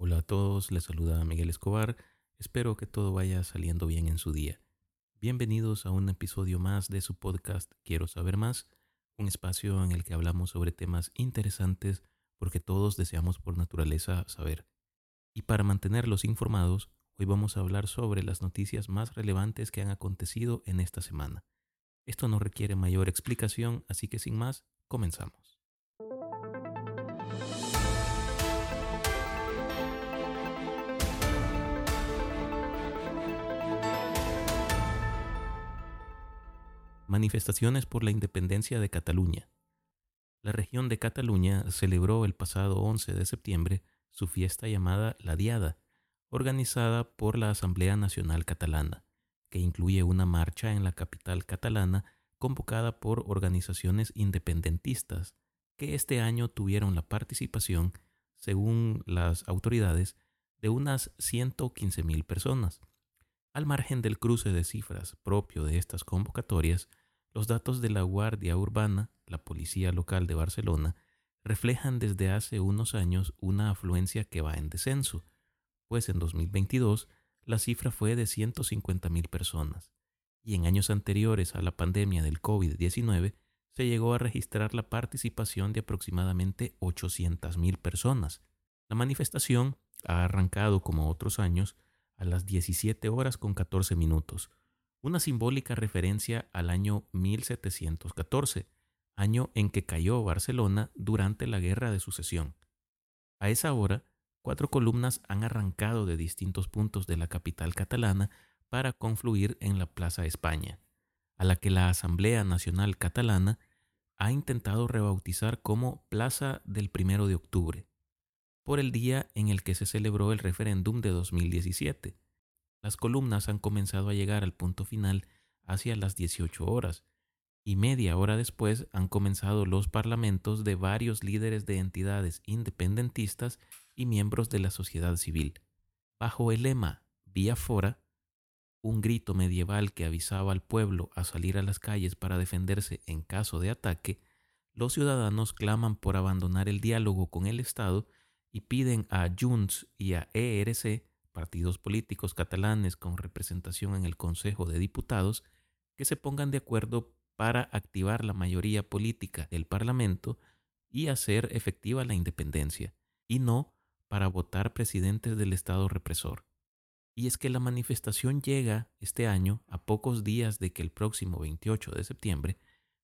Hola a todos, les saluda Miguel Escobar. Espero que todo vaya saliendo bien en su día. Bienvenidos a un episodio más de su podcast Quiero saber más, un espacio en el que hablamos sobre temas interesantes porque todos deseamos por naturaleza saber. Y para mantenerlos informados, hoy vamos a hablar sobre las noticias más relevantes que han acontecido en esta semana. Esto no requiere mayor explicación, así que sin más, comenzamos. Manifestaciones por la independencia de Cataluña. La región de Cataluña celebró el pasado 11 de septiembre su fiesta llamada La Diada, organizada por la Asamblea Nacional Catalana, que incluye una marcha en la capital catalana convocada por organizaciones independentistas, que este año tuvieron la participación, según las autoridades, de unas 115.000 personas. Al margen del cruce de cifras propio de estas convocatorias, los datos de la Guardia Urbana, la Policía Local de Barcelona, reflejan desde hace unos años una afluencia que va en descenso, pues en 2022 la cifra fue de 150.000 personas, y en años anteriores a la pandemia del COVID-19 se llegó a registrar la participación de aproximadamente 800.000 personas. La manifestación ha arrancado como otros años a las 17 horas con 14 minutos, una simbólica referencia al año 1714, año en que cayó Barcelona durante la Guerra de Sucesión. A esa hora, cuatro columnas han arrancado de distintos puntos de la capital catalana para confluir en la Plaza España, a la que la Asamblea Nacional Catalana ha intentado rebautizar como Plaza del Primero de Octubre, por el día en el que se celebró el referéndum de 2017 las columnas han comenzado a llegar al punto final hacia las 18 horas, y media hora después han comenzado los parlamentos de varios líderes de entidades independentistas y miembros de la sociedad civil. Bajo el lema Vía Fora, un grito medieval que avisaba al pueblo a salir a las calles para defenderse en caso de ataque, los ciudadanos claman por abandonar el diálogo con el Estado y piden a Junts y a ERC partidos políticos catalanes con representación en el Consejo de Diputados que se pongan de acuerdo para activar la mayoría política del Parlamento y hacer efectiva la independencia, y no para votar presidentes del Estado represor. Y es que la manifestación llega este año a pocos días de que el próximo 28 de septiembre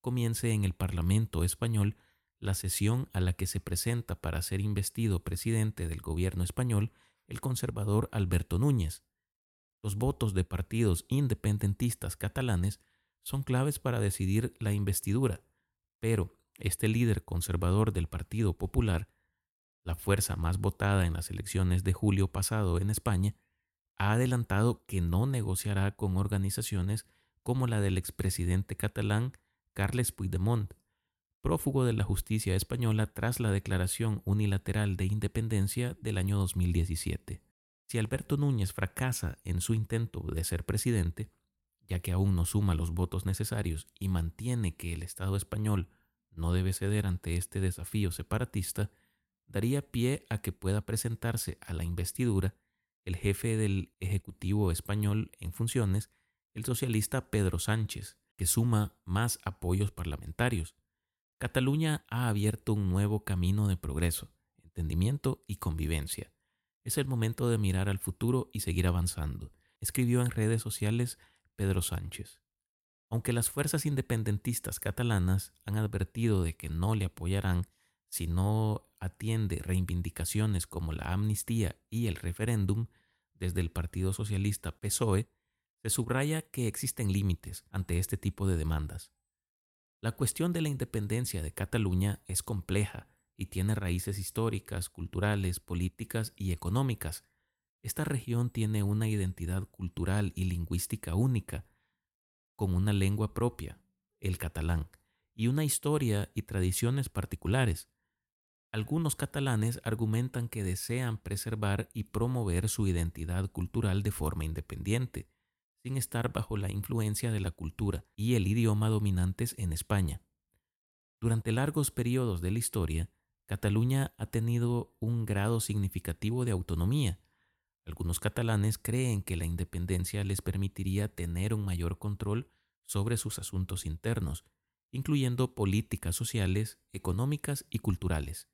comience en el Parlamento español la sesión a la que se presenta para ser investido presidente del gobierno español el conservador Alberto Núñez. Los votos de partidos independentistas catalanes son claves para decidir la investidura, pero este líder conservador del Partido Popular, la fuerza más votada en las elecciones de julio pasado en España, ha adelantado que no negociará con organizaciones como la del expresidente catalán Carles Puigdemont, prófugo de la justicia española tras la declaración unilateral de independencia del año 2017. Si Alberto Núñez fracasa en su intento de ser presidente, ya que aún no suma los votos necesarios y mantiene que el Estado español no debe ceder ante este desafío separatista, daría pie a que pueda presentarse a la investidura el jefe del Ejecutivo español en funciones, el socialista Pedro Sánchez, que suma más apoyos parlamentarios, Cataluña ha abierto un nuevo camino de progreso, entendimiento y convivencia. Es el momento de mirar al futuro y seguir avanzando, escribió en redes sociales Pedro Sánchez. Aunque las fuerzas independentistas catalanas han advertido de que no le apoyarán si no atiende reivindicaciones como la amnistía y el referéndum desde el Partido Socialista PSOE, se subraya que existen límites ante este tipo de demandas. La cuestión de la independencia de Cataluña es compleja y tiene raíces históricas, culturales, políticas y económicas. Esta región tiene una identidad cultural y lingüística única, con una lengua propia, el catalán, y una historia y tradiciones particulares. Algunos catalanes argumentan que desean preservar y promover su identidad cultural de forma independiente, sin estar bajo la influencia de la cultura y el idioma dominantes en España. Durante largos periodos de la historia, Cataluña ha tenido un grado significativo de autonomía. Algunos catalanes creen que la independencia les permitiría tener un mayor control sobre sus asuntos internos, incluyendo políticas sociales, económicas y culturales.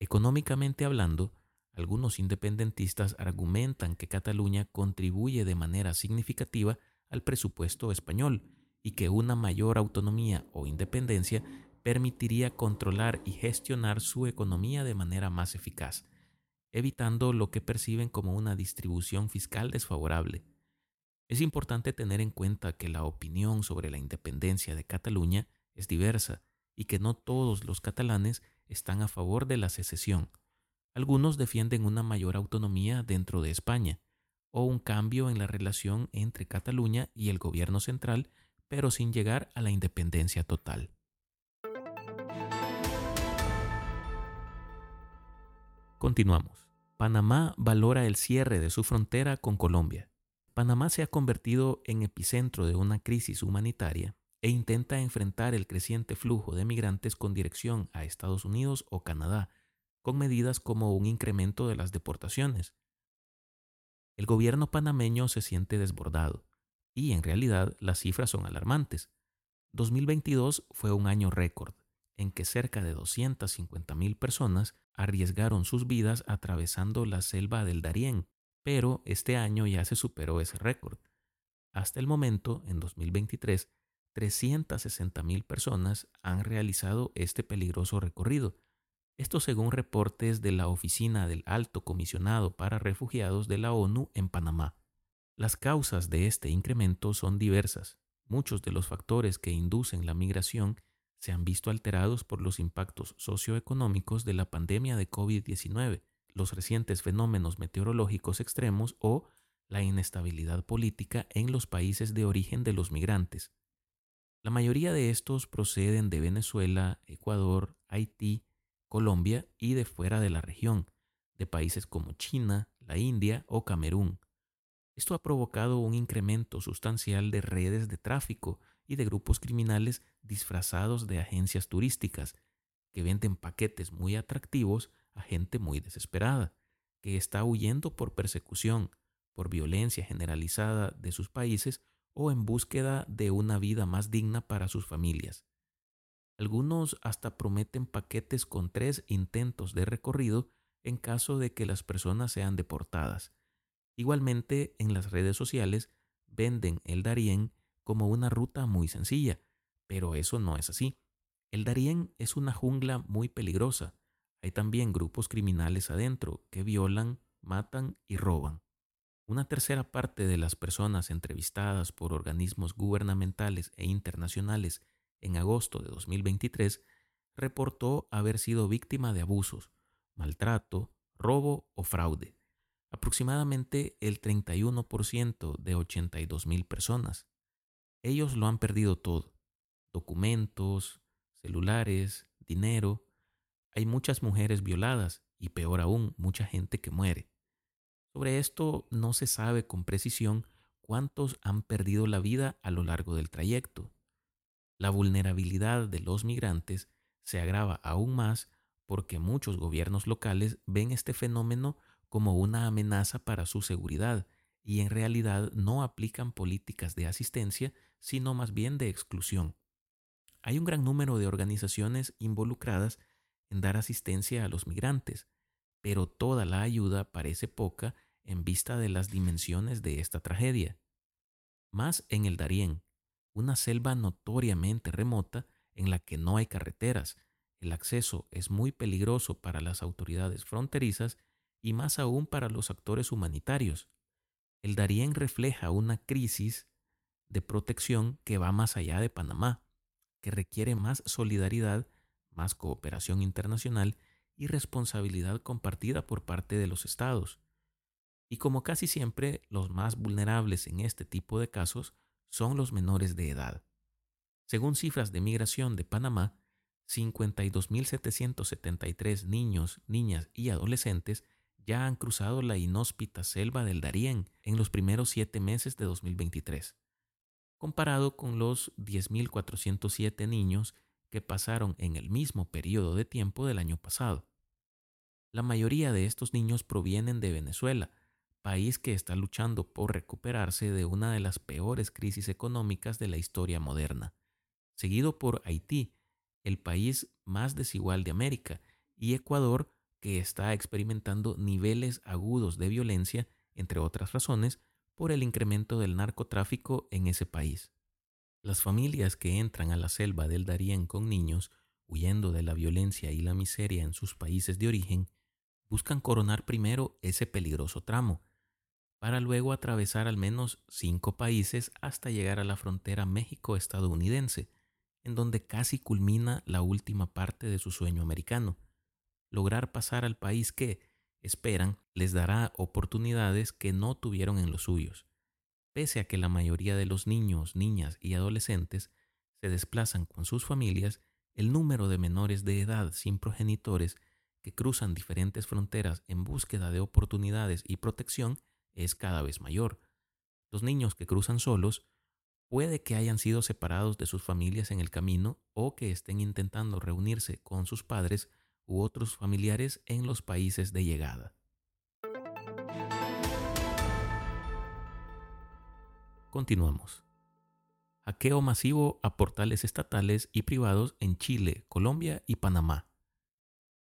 Económicamente hablando, algunos independentistas argumentan que Cataluña contribuye de manera significativa al presupuesto español y que una mayor autonomía o independencia permitiría controlar y gestionar su economía de manera más eficaz, evitando lo que perciben como una distribución fiscal desfavorable. Es importante tener en cuenta que la opinión sobre la independencia de Cataluña es diversa y que no todos los catalanes están a favor de la secesión. Algunos defienden una mayor autonomía dentro de España o un cambio en la relación entre Cataluña y el gobierno central, pero sin llegar a la independencia total. Continuamos. Panamá valora el cierre de su frontera con Colombia. Panamá se ha convertido en epicentro de una crisis humanitaria e intenta enfrentar el creciente flujo de migrantes con dirección a Estados Unidos o Canadá, con medidas como un incremento de las deportaciones. El gobierno panameño se siente desbordado, y en realidad las cifras son alarmantes. 2022 fue un año récord, en que cerca de 250.000 personas arriesgaron sus vidas atravesando la selva del Darién, pero este año ya se superó ese récord. Hasta el momento, en 2023, 360.000 personas han realizado este peligroso recorrido. Esto según reportes de la Oficina del Alto Comisionado para Refugiados de la ONU en Panamá. Las causas de este incremento son diversas. Muchos de los factores que inducen la migración se han visto alterados por los impactos socioeconómicos de la pandemia de COVID-19, los recientes fenómenos meteorológicos extremos o la inestabilidad política en los países de origen de los migrantes. La mayoría de estos proceden de Venezuela, Ecuador, Haití, Colombia y de fuera de la región, de países como China, la India o Camerún. Esto ha provocado un incremento sustancial de redes de tráfico y de grupos criminales disfrazados de agencias turísticas, que venden paquetes muy atractivos a gente muy desesperada, que está huyendo por persecución, por violencia generalizada de sus países o en búsqueda de una vida más digna para sus familias. Algunos hasta prometen paquetes con tres intentos de recorrido en caso de que las personas sean deportadas. Igualmente, en las redes sociales venden el Darién como una ruta muy sencilla, pero eso no es así. El Darién es una jungla muy peligrosa. Hay también grupos criminales adentro que violan, matan y roban. Una tercera parte de las personas entrevistadas por organismos gubernamentales e internacionales en agosto de 2023 reportó haber sido víctima de abusos, maltrato, robo o fraude. Aproximadamente el 31% de 82.000 personas. Ellos lo han perdido todo. Documentos, celulares, dinero. Hay muchas mujeres violadas y peor aún, mucha gente que muere. Sobre esto no se sabe con precisión cuántos han perdido la vida a lo largo del trayecto. La vulnerabilidad de los migrantes se agrava aún más porque muchos gobiernos locales ven este fenómeno como una amenaza para su seguridad y en realidad no aplican políticas de asistencia, sino más bien de exclusión. Hay un gran número de organizaciones involucradas en dar asistencia a los migrantes, pero toda la ayuda parece poca en vista de las dimensiones de esta tragedia. Más en el Darién, una selva notoriamente remota en la que no hay carreteras, el acceso es muy peligroso para las autoridades fronterizas y más aún para los actores humanitarios. El Darién refleja una crisis de protección que va más allá de Panamá, que requiere más solidaridad, más cooperación internacional y responsabilidad compartida por parte de los estados. Y como casi siempre, los más vulnerables en este tipo de casos son los menores de edad. Según cifras de migración de Panamá, 52.773 niños, niñas y adolescentes ya han cruzado la inhóspita selva del Darién en los primeros siete meses de 2023, comparado con los 10.407 niños que pasaron en el mismo periodo de tiempo del año pasado. La mayoría de estos niños provienen de Venezuela, país que está luchando por recuperarse de una de las peores crisis económicas de la historia moderna, seguido por Haití, el país más desigual de América, y Ecuador, que está experimentando niveles agudos de violencia, entre otras razones, por el incremento del narcotráfico en ese país. Las familias que entran a la selva del Darién con niños, huyendo de la violencia y la miseria en sus países de origen, buscan coronar primero ese peligroso tramo, para luego atravesar al menos cinco países hasta llegar a la frontera México-estadounidense, en donde casi culmina la última parte de su sueño americano, lograr pasar al país que, esperan, les dará oportunidades que no tuvieron en los suyos. Pese a que la mayoría de los niños, niñas y adolescentes se desplazan con sus familias, el número de menores de edad sin progenitores que cruzan diferentes fronteras en búsqueda de oportunidades y protección es cada vez mayor. Los niños que cruzan solos puede que hayan sido separados de sus familias en el camino o que estén intentando reunirse con sus padres u otros familiares en los países de llegada. Continuamos. Hackeo masivo a portales estatales y privados en Chile, Colombia y Panamá.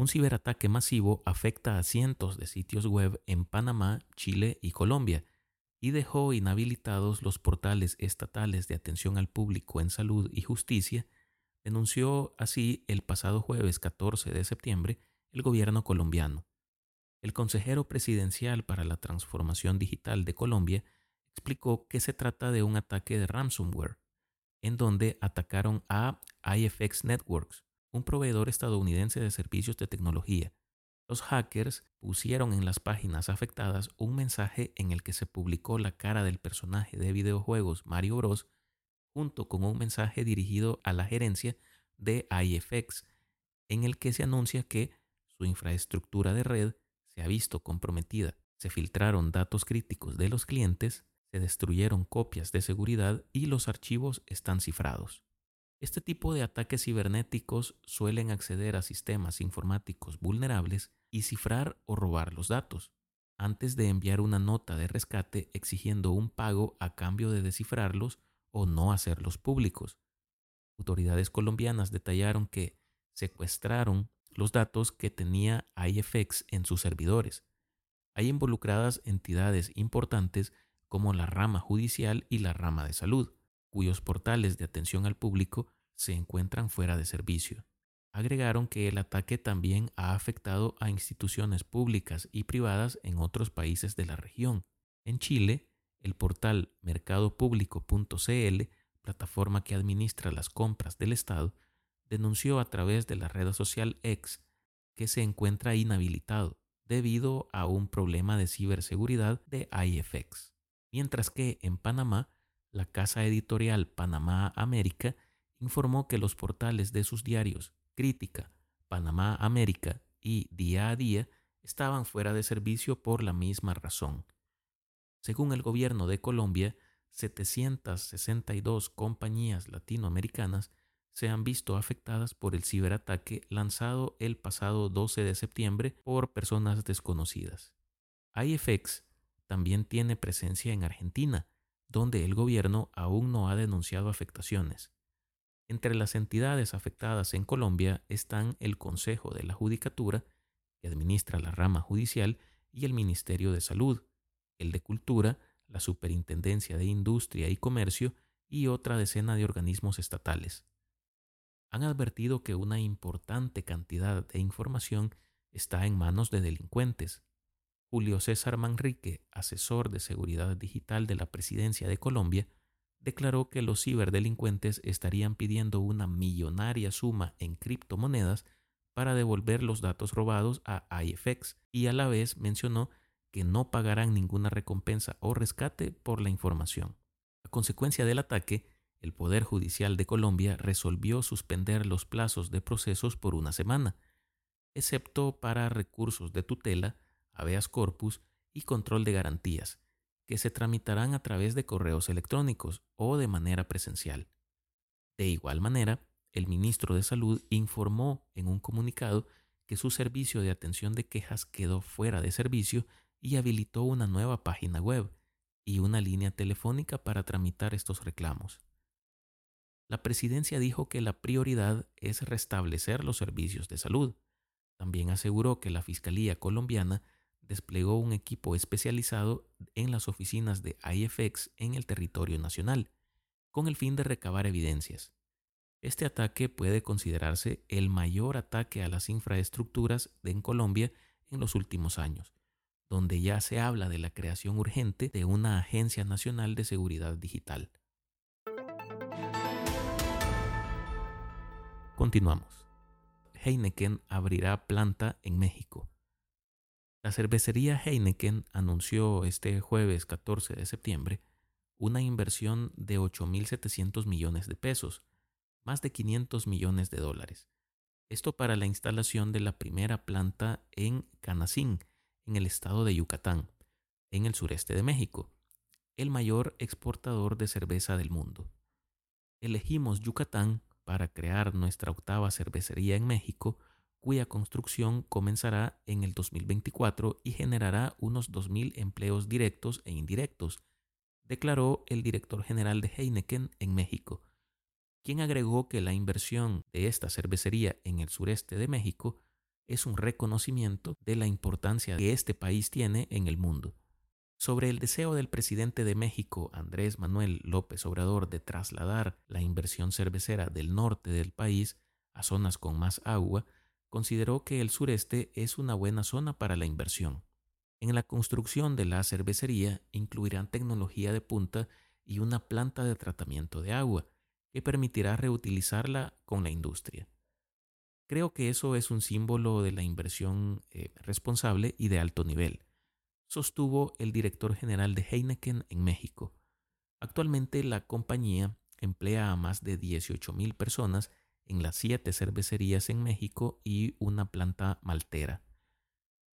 Un ciberataque masivo afecta a cientos de sitios web en Panamá, Chile y Colombia y dejó inhabilitados los portales estatales de atención al público en salud y justicia denunció así el pasado jueves 14 de septiembre el gobierno colombiano. El consejero presidencial para la transformación digital de Colombia explicó que se trata de un ataque de ransomware, en donde atacaron a IFX Networks, un proveedor estadounidense de servicios de tecnología. Los hackers pusieron en las páginas afectadas un mensaje en el que se publicó la cara del personaje de videojuegos Mario Bros junto con un mensaje dirigido a la gerencia de IFX, en el que se anuncia que su infraestructura de red se ha visto comprometida. Se filtraron datos críticos de los clientes, se destruyeron copias de seguridad y los archivos están cifrados. Este tipo de ataques cibernéticos suelen acceder a sistemas informáticos vulnerables y cifrar o robar los datos, antes de enviar una nota de rescate exigiendo un pago a cambio de descifrarlos o no hacerlos públicos. Autoridades colombianas detallaron que secuestraron los datos que tenía IFX en sus servidores. Hay involucradas entidades importantes como la rama judicial y la rama de salud, cuyos portales de atención al público se encuentran fuera de servicio. Agregaron que el ataque también ha afectado a instituciones públicas y privadas en otros países de la región. En Chile, el portal mercadopublico.cl, plataforma que administra las compras del Estado, denunció a través de la red social X que se encuentra inhabilitado debido a un problema de ciberseguridad de IFX. Mientras que en Panamá, la casa editorial Panamá América informó que los portales de sus diarios Crítica, Panamá América y Día a Día estaban fuera de servicio por la misma razón. Según el gobierno de Colombia, 762 compañías latinoamericanas se han visto afectadas por el ciberataque lanzado el pasado 12 de septiembre por personas desconocidas. IFX también tiene presencia en Argentina, donde el gobierno aún no ha denunciado afectaciones. Entre las entidades afectadas en Colombia están el Consejo de la Judicatura, que administra la rama judicial, y el Ministerio de Salud, el de Cultura, la Superintendencia de Industria y Comercio y otra decena de organismos estatales. Han advertido que una importante cantidad de información está en manos de delincuentes. Julio César Manrique, asesor de seguridad digital de la Presidencia de Colombia, declaró que los ciberdelincuentes estarían pidiendo una millonaria suma en criptomonedas para devolver los datos robados a IFX y a la vez mencionó que no pagarán ninguna recompensa o rescate por la información. A consecuencia del ataque, el Poder Judicial de Colombia resolvió suspender los plazos de procesos por una semana, excepto para recursos de tutela, habeas corpus y control de garantías, que se tramitarán a través de correos electrónicos o de manera presencial. De igual manera, el ministro de Salud informó en un comunicado que su servicio de atención de quejas quedó fuera de servicio y habilitó una nueva página web y una línea telefónica para tramitar estos reclamos. La presidencia dijo que la prioridad es restablecer los servicios de salud. También aseguró que la Fiscalía colombiana desplegó un equipo especializado en las oficinas de IFX en el territorio nacional, con el fin de recabar evidencias. Este ataque puede considerarse el mayor ataque a las infraestructuras en Colombia en los últimos años, donde ya se habla de la creación urgente de una Agencia Nacional de Seguridad Digital. Continuamos. Heineken abrirá planta en México. La cervecería Heineken anunció este jueves 14 de septiembre una inversión de 8.700 millones de pesos, más de 500 millones de dólares. Esto para la instalación de la primera planta en Canacín, en el estado de Yucatán, en el sureste de México, el mayor exportador de cerveza del mundo. Elegimos Yucatán para crear nuestra octava cervecería en México, cuya construcción comenzará en el 2024 y generará unos 2.000 empleos directos e indirectos, declaró el director general de Heineken en México, quien agregó que la inversión de esta cervecería en el sureste de México es un reconocimiento de la importancia que este país tiene en el mundo. Sobre el deseo del presidente de México, Andrés Manuel López Obrador, de trasladar la inversión cervecera del norte del país a zonas con más agua, consideró que el sureste es una buena zona para la inversión. En la construcción de la cervecería incluirán tecnología de punta y una planta de tratamiento de agua, que permitirá reutilizarla con la industria. Creo que eso es un símbolo de la inversión eh, responsable y de alto nivel, sostuvo el director general de Heineken en México. Actualmente la compañía emplea a más de 18.000 personas en las siete cervecerías en México y una planta maltera.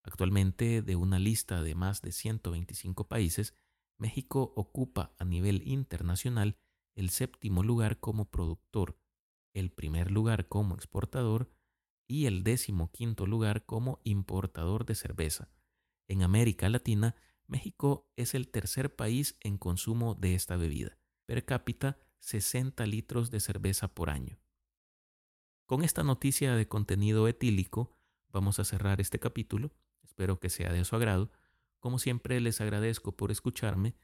Actualmente, de una lista de más de 125 países, México ocupa a nivel internacional el séptimo lugar como productor, el primer lugar como exportador y el décimo quinto lugar como importador de cerveza. En América Latina, México es el tercer país en consumo de esta bebida, per cápita 60 litros de cerveza por año. Con esta noticia de contenido etílico, vamos a cerrar este capítulo. Espero que sea de su agrado. Como siempre, les agradezco por escucharme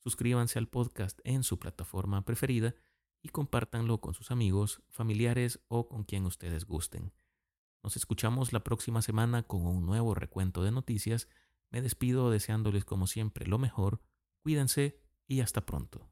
suscríbanse al podcast en su plataforma preferida y compártanlo con sus amigos, familiares o con quien ustedes gusten. Nos escuchamos la próxima semana con un nuevo recuento de noticias. Me despido deseándoles como siempre lo mejor, cuídense y hasta pronto.